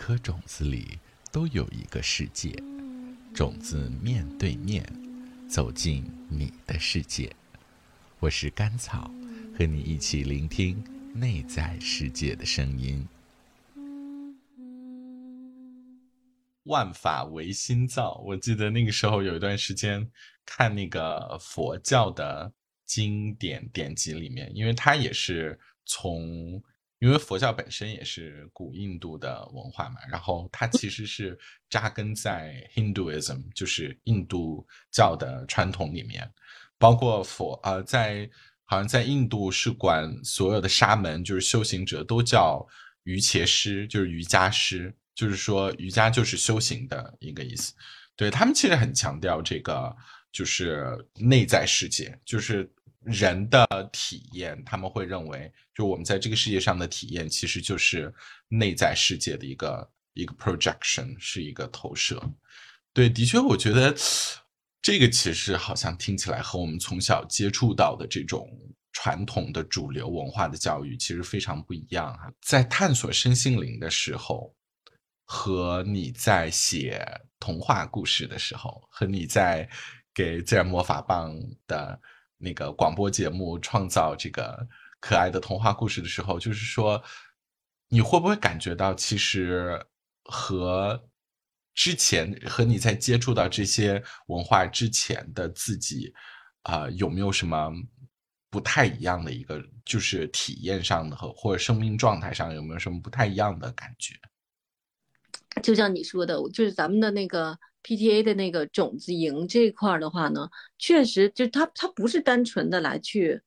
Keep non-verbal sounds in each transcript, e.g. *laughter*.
颗种子里都有一个世界，种子面对面走进你的世界。我是甘草，和你一起聆听内在世界的声音。万法唯心造，我记得那个时候有一段时间看那个佛教的经典典籍里面，因为它也是从。因为佛教本身也是古印度的文化嘛，然后它其实是扎根在 Hinduism，就是印度教的传统里面，包括佛呃，在好像在印度是管所有的沙门，就是修行者都叫瑜伽师，就是瑜伽师，就是说瑜伽就是修行的一个意思。对他们其实很强调这个，就是内在世界，就是。人的体验，他们会认为，就我们在这个世界上的体验，其实就是内在世界的一个一个 projection，是一个投射。对，的确，我觉得这个其实好像听起来和我们从小接触到的这种传统的主流文化的教育其实非常不一样哈。在探索身心灵的时候，和你在写童话故事的时候，和你在给自然魔法棒的。那个广播节目创造这个可爱的童话故事的时候，就是说，你会不会感觉到，其实和之前和你在接触到这些文化之前的自己，啊，有没有什么不太一样的一个，就是体验上的和或者生命状态上有没有什么不太一样的感觉？就像你说的，就是咱们的那个。PTA 的那个种子营这一块的话呢，确实就它它不是单纯的来去，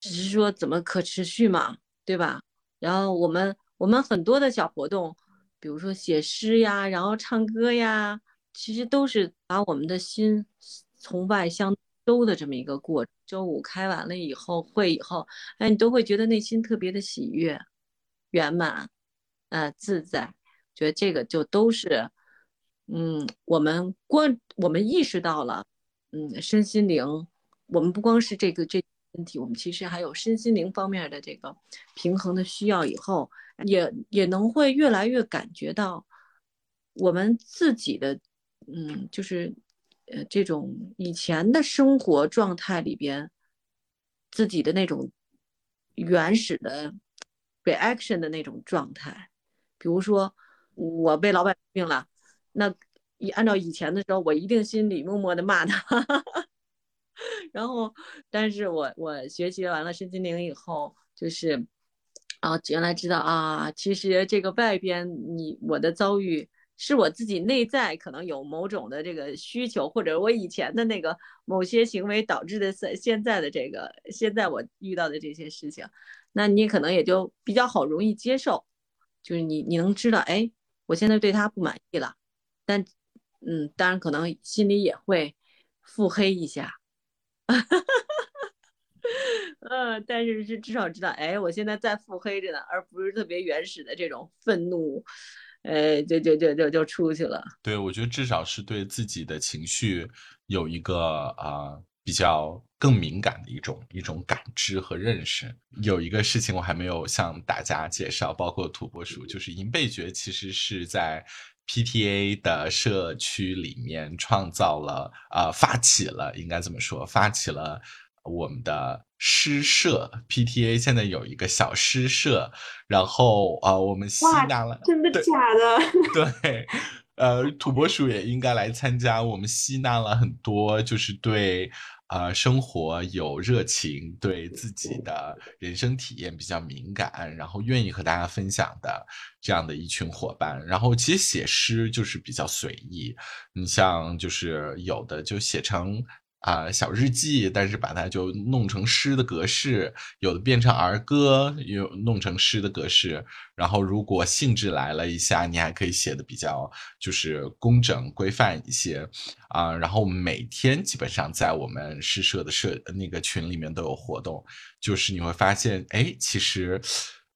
只是说怎么可持续嘛，对吧？然后我们我们很多的小活动，比如说写诗呀，然后唱歌呀，其实都是把我们的心从外向周的这么一个过。周五开完了以后会以后，哎，你都会觉得内心特别的喜悦、圆满、呃自在，觉得这个就都是。嗯，我们关我们意识到了，嗯，身心灵，我们不光是这个这问题，我们其实还有身心灵方面的这个平衡的需要。以后也也能会越来越感觉到，我们自己的，嗯，就是呃这种以前的生活状态里边，自己的那种原始的 reaction 的那种状态，比如说我被老板病了。那以按照以前的时候，我一定心里默默的骂他，*laughs* 然后，但是我我学习完了身心灵以后，就是啊，原来知道啊，其实这个外边你我的遭遇是我自己内在可能有某种的这个需求，或者我以前的那个某些行为导致的现现在的这个现在我遇到的这些事情，那你可能也就比较好容易接受，就是你你能知道，哎，我现在对他不满意了。但，嗯，当然可能心里也会腹黑一下，*laughs* 嗯，但是是至少知道，哎，我现在在腹黑着呢，而不是特别原始的这种愤怒，呃，就就就就就出去了。对，我觉得至少是对自己的情绪有一个啊比较更敏感的一种一种感知和认识。有一个事情我还没有向大家介绍，包括土拨鼠，就是银背蕨其实是在。PTA 的社区里面创造了啊，发起了应该怎么说？发起了我们的诗社。PTA 现在有一个小诗社，然后啊，我们吸纳了，真的假的？*laughs* 对，呃，土拨鼠也应该来参加。我们吸纳了很多，就是对。呃，生活有热情，对自己的人生体验比较敏感，然后愿意和大家分享的这样的一群伙伴。然后其实写诗就是比较随意，你像就是有的就写成。啊，小日记，但是把它就弄成诗的格式，有的变成儿歌，又弄成诗的格式。然后，如果兴致来了一下，你还可以写的比较就是工整规范一些啊。然后每天基本上在我们诗社的社那个群里面都有活动，就是你会发现，哎，其实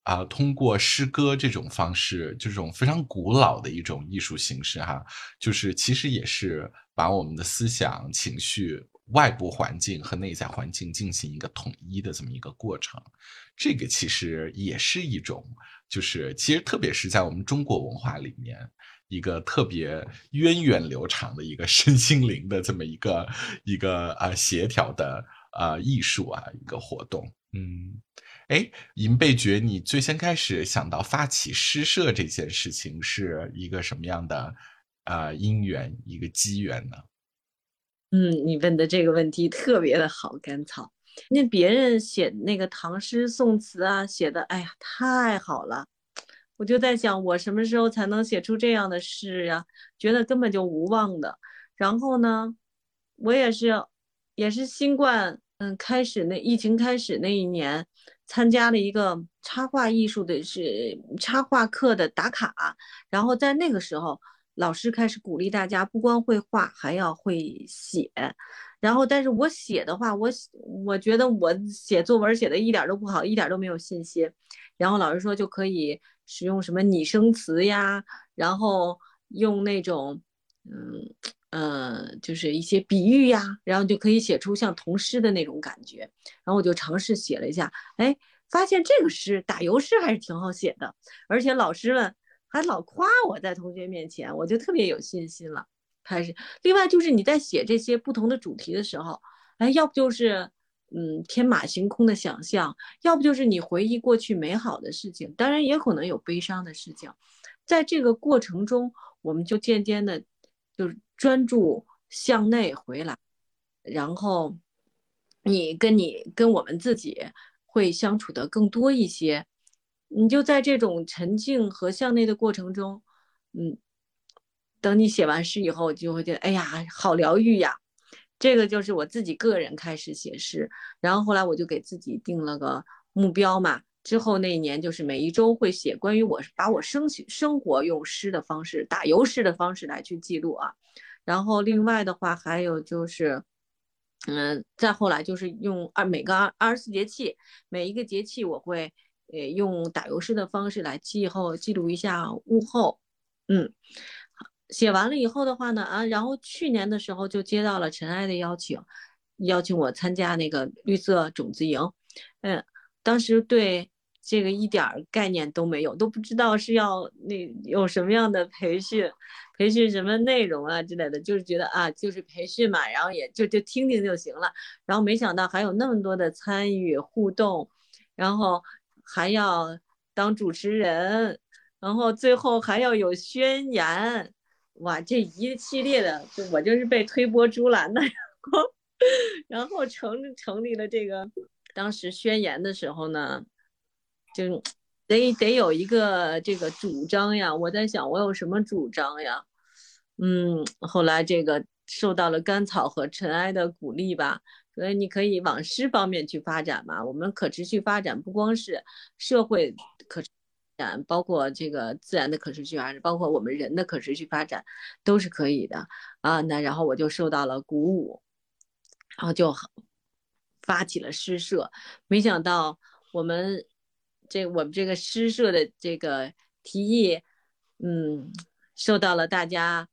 啊，通过诗歌这种方式，这种非常古老的一种艺术形式哈，就是其实也是把我们的思想情绪。外部环境和内在环境进行一个统一的这么一个过程。这个其实也是一种，就是其实特别是在我们中国文化里面，一个特别源远流长的一个 *laughs* 身心灵的这么一个一个啊协调的啊艺术啊一个活动。嗯，哎，银贝爵，你最先开始想到发起诗社这件事情是一个什么样的啊因缘一个机缘呢？嗯，你问的这个问题特别的好，甘草。那别人写那个唐诗宋词啊，写的哎呀太好了，我就在想，我什么时候才能写出这样的诗呀？觉得根本就无望的。然后呢，我也是，也是新冠，嗯，开始那疫情开始那一年，参加了一个插画艺术的是插画课的打卡，然后在那个时候。老师开始鼓励大家，不光会画，还要会写。然后，但是我写的话，我我觉得我写作文写的一点都不好，一点都没有信心。然后老师说就可以使用什么拟声词呀，然后用那种嗯呃，就是一些比喻呀，然后就可以写出像童诗的那种感觉。然后我就尝试写了一下，哎，发现这个诗打油诗还是挺好写的，而且老师们。还老夸我在同学面前，我就特别有信心了。开始，另外就是你在写这些不同的主题的时候，哎，要不就是嗯天马行空的想象，要不就是你回忆过去美好的事情，当然也可能有悲伤的事情。在这个过程中，我们就渐渐的，就是专注向内回来，然后你跟你跟我们自己会相处的更多一些。你就在这种沉静和向内的过程中，嗯，等你写完诗以后，就会觉得哎呀，好疗愈呀。这个就是我自己个人开始写诗，然后后来我就给自己定了个目标嘛。之后那一年就是每一周会写关于我把我生生活用诗的方式、打油诗的方式来去记录啊。然后另外的话还有就是，嗯，再后来就是用二每个二二十四节气，每一个节气我会。呃，用打油诗的方式来记后记录一下物候，嗯，写完了以后的话呢，啊，然后去年的时候就接到了尘埃的邀请，邀请我参加那个绿色种子营，嗯，当时对这个一点概念都没有，都不知道是要那有什么样的培训，培训什么内容啊之类的，就是觉得啊，就是培训嘛，然后也就就听听就行了，然后没想到还有那么多的参与互动，然后。还要当主持人，然后最后还要有宣言，哇，这一系列的，就我就是被推波助澜的，然后，然后成成立了这个，当时宣言的时候呢，就得得有一个这个主张呀，我在想我有什么主张呀，嗯，后来这个受到了甘草和尘埃的鼓励吧。所以你可以往诗方面去发展嘛。我们可持续发展不光是社会可展，包括这个自然的可持续发展，包括我们人的可持续发展都是可以的啊。那然后我就受到了鼓舞，然后就发起了诗社。没想到我们这我们这个诗社的这个提议，嗯，受到了大家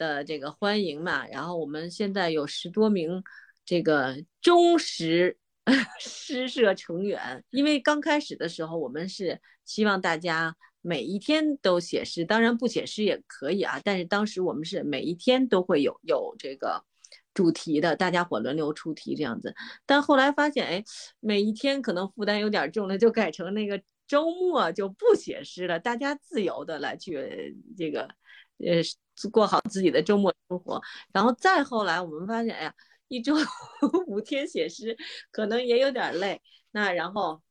的这个欢迎嘛。然后我们现在有十多名。这个忠实 *laughs* 诗社成员，因为刚开始的时候，我们是希望大家每一天都写诗，当然不写诗也可以啊。但是当时我们是每一天都会有有这个主题的，大家伙轮流出题这样子。但后来发现，哎，每一天可能负担有点重了，就改成那个周末就不写诗了，大家自由的来去这个呃过好自己的周末生活。然后再后来，我们发现，哎呀。一周 *laughs* 五天写诗，可能也有点累。那然后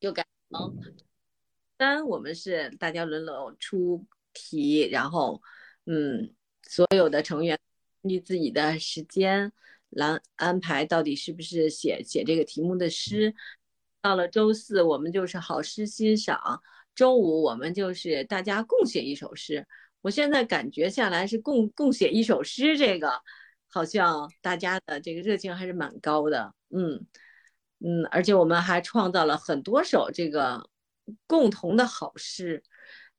就改成三，我们是大家轮流出题，然后嗯，所有的成员根据自己的时间来安排，到底是不是写写这个题目的诗。到了周四，我们就是好诗欣赏；周五，我们就是大家共写一首诗。我现在感觉下来是共共写一首诗这个。好像大家的这个热情还是蛮高的，嗯嗯，而且我们还创造了很多首这个共同的好诗，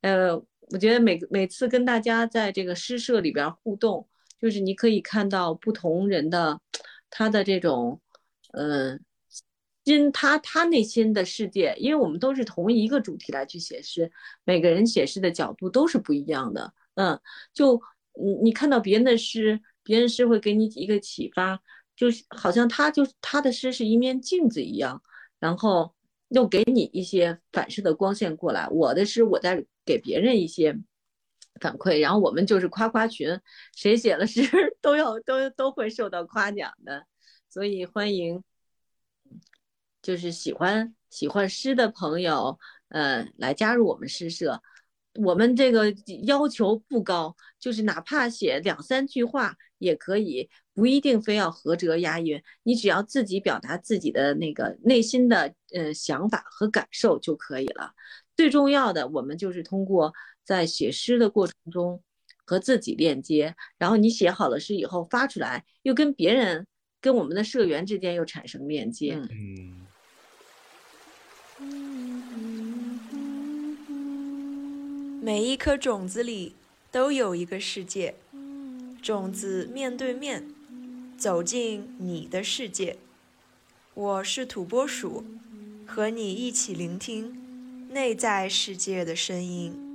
呃，我觉得每每次跟大家在这个诗社里边互动，就是你可以看到不同人的他的这种，嗯，心他他内心的世界，因为我们都是同一个主题来去写诗，每个人写诗的角度都是不一样的，嗯，就你你看到别人的诗，别人诗会给你一个启发，就是好像他就他的诗是一面镜子一样，然后又给你一些反射的光线过来，我的诗我在给别人一些。反馈，然后我们就是夸夸群，谁写了诗 *laughs* 都要都都会受到夸奖的，所以欢迎，就是喜欢喜欢诗的朋友，呃，来加入我们诗社。我们这个要求不高，就是哪怕写两三句话也可以，不一定非要合辙押韵，你只要自己表达自己的那个内心的呃想法和感受就可以了。最重要的，我们就是通过。在写诗的过程中，和自己链接，然后你写好了诗以后发出来，又跟别人、跟我们的社员之间又产生链接。嗯。每一颗种子里都有一个世界，种子面对面走进你的世界。我是土拨鼠，和你一起聆听内在世界的声音。